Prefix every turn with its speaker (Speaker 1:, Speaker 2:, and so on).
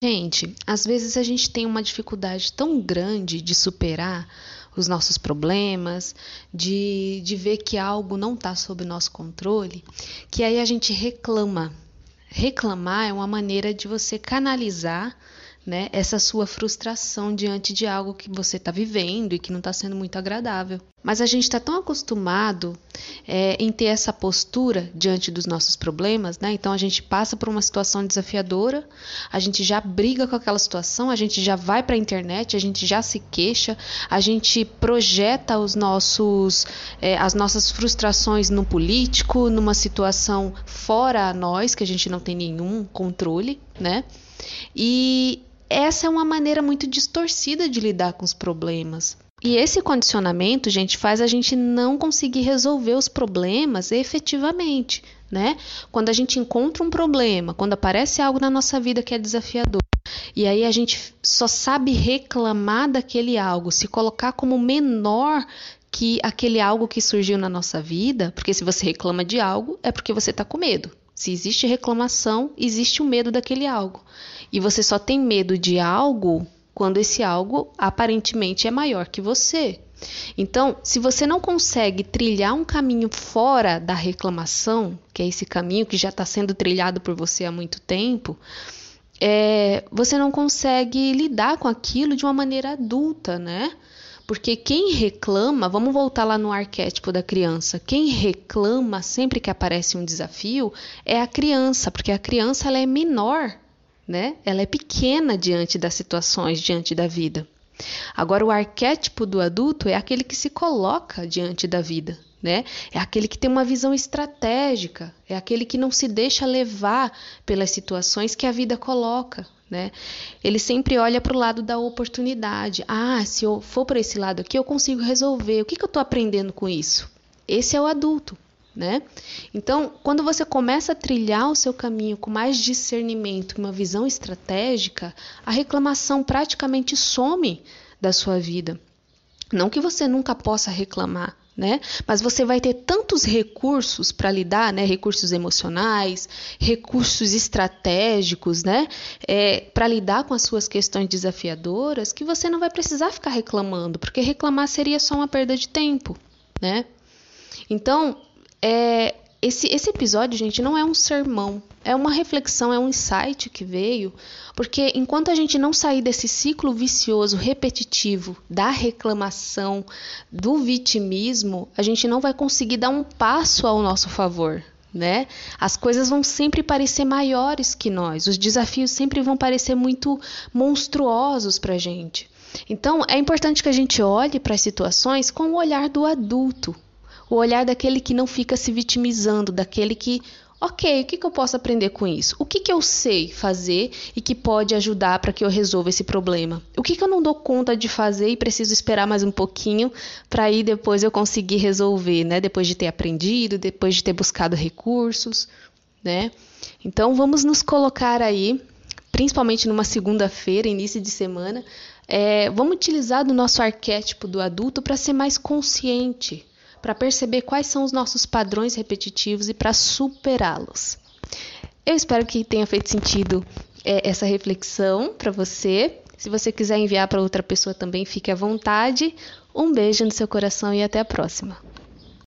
Speaker 1: Gente, às vezes a gente tem uma dificuldade tão grande de superar os nossos problemas, de, de ver que algo não está sob nosso controle, que aí a gente reclama. Reclamar é uma maneira de você canalizar né, essa sua frustração diante de algo que você está vivendo e que não está sendo muito agradável. Mas a gente está tão acostumado é, em ter essa postura diante dos nossos problemas, né? Então a gente passa por uma situação desafiadora, a gente já briga com aquela situação, a gente já vai para a internet, a gente já se queixa, a gente projeta os nossos, é, as nossas frustrações no político, numa situação fora a nós, que a gente não tem nenhum controle, né? E essa é uma maneira muito distorcida de lidar com os problemas. E esse condicionamento, gente, faz a gente não conseguir resolver os problemas efetivamente, né? Quando a gente encontra um problema, quando aparece algo na nossa vida que é desafiador, e aí a gente só sabe reclamar daquele algo, se colocar como menor que aquele algo que surgiu na nossa vida, porque se você reclama de algo, é porque você está com medo. Se existe reclamação, existe o medo daquele algo. E você só tem medo de algo quando esse algo aparentemente é maior que você. Então, se você não consegue trilhar um caminho fora da reclamação, que é esse caminho que já está sendo trilhado por você há muito tempo, é, você não consegue lidar com aquilo de uma maneira adulta, né? Porque quem reclama, vamos voltar lá no arquétipo da criança. Quem reclama sempre que aparece um desafio é a criança, porque a criança ela é menor, né? Ela é pequena diante das situações, diante da vida. Agora o arquétipo do adulto é aquele que se coloca diante da vida, né? É aquele que tem uma visão estratégica, é aquele que não se deixa levar pelas situações que a vida coloca, né? Ele sempre olha para o lado da oportunidade. Ah, se eu for para esse lado aqui, eu consigo resolver. O que, que eu estou aprendendo com isso? Esse é o adulto. Né? Então, quando você começa a trilhar o seu caminho com mais discernimento, uma visão estratégica, a reclamação praticamente some da sua vida. Não que você nunca possa reclamar, né? Mas você vai ter tantos recursos para lidar, né? Recursos emocionais, recursos estratégicos, né? É, para lidar com as suas questões desafiadoras, que você não vai precisar ficar reclamando, porque reclamar seria só uma perda de tempo, né? Então, é, esse, esse episódio, gente, não é um sermão, é uma reflexão, é um insight que veio, porque enquanto a gente não sair desse ciclo vicioso repetitivo da reclamação, do vitimismo, a gente não vai conseguir dar um passo ao nosso favor. Né? As coisas vão sempre parecer maiores que nós, os desafios sempre vão parecer muito monstruosos para a gente. Então, é importante que a gente olhe para as situações com o olhar do adulto, o olhar daquele que não fica se vitimizando, daquele que, ok, o que, que eu posso aprender com isso? O que, que eu sei fazer e que pode ajudar para que eu resolva esse problema? O que, que eu não dou conta de fazer e preciso esperar mais um pouquinho para aí depois eu conseguir resolver, né? Depois de ter aprendido, depois de ter buscado recursos, né? Então vamos nos colocar aí, principalmente numa segunda-feira, início de semana, é, vamos utilizar do nosso arquétipo do adulto para ser mais consciente, para perceber quais são os nossos padrões repetitivos e para superá-los. Eu espero que tenha feito sentido é, essa reflexão para você. Se você quiser enviar para outra pessoa também, fique à vontade. Um beijo no seu coração e até a próxima.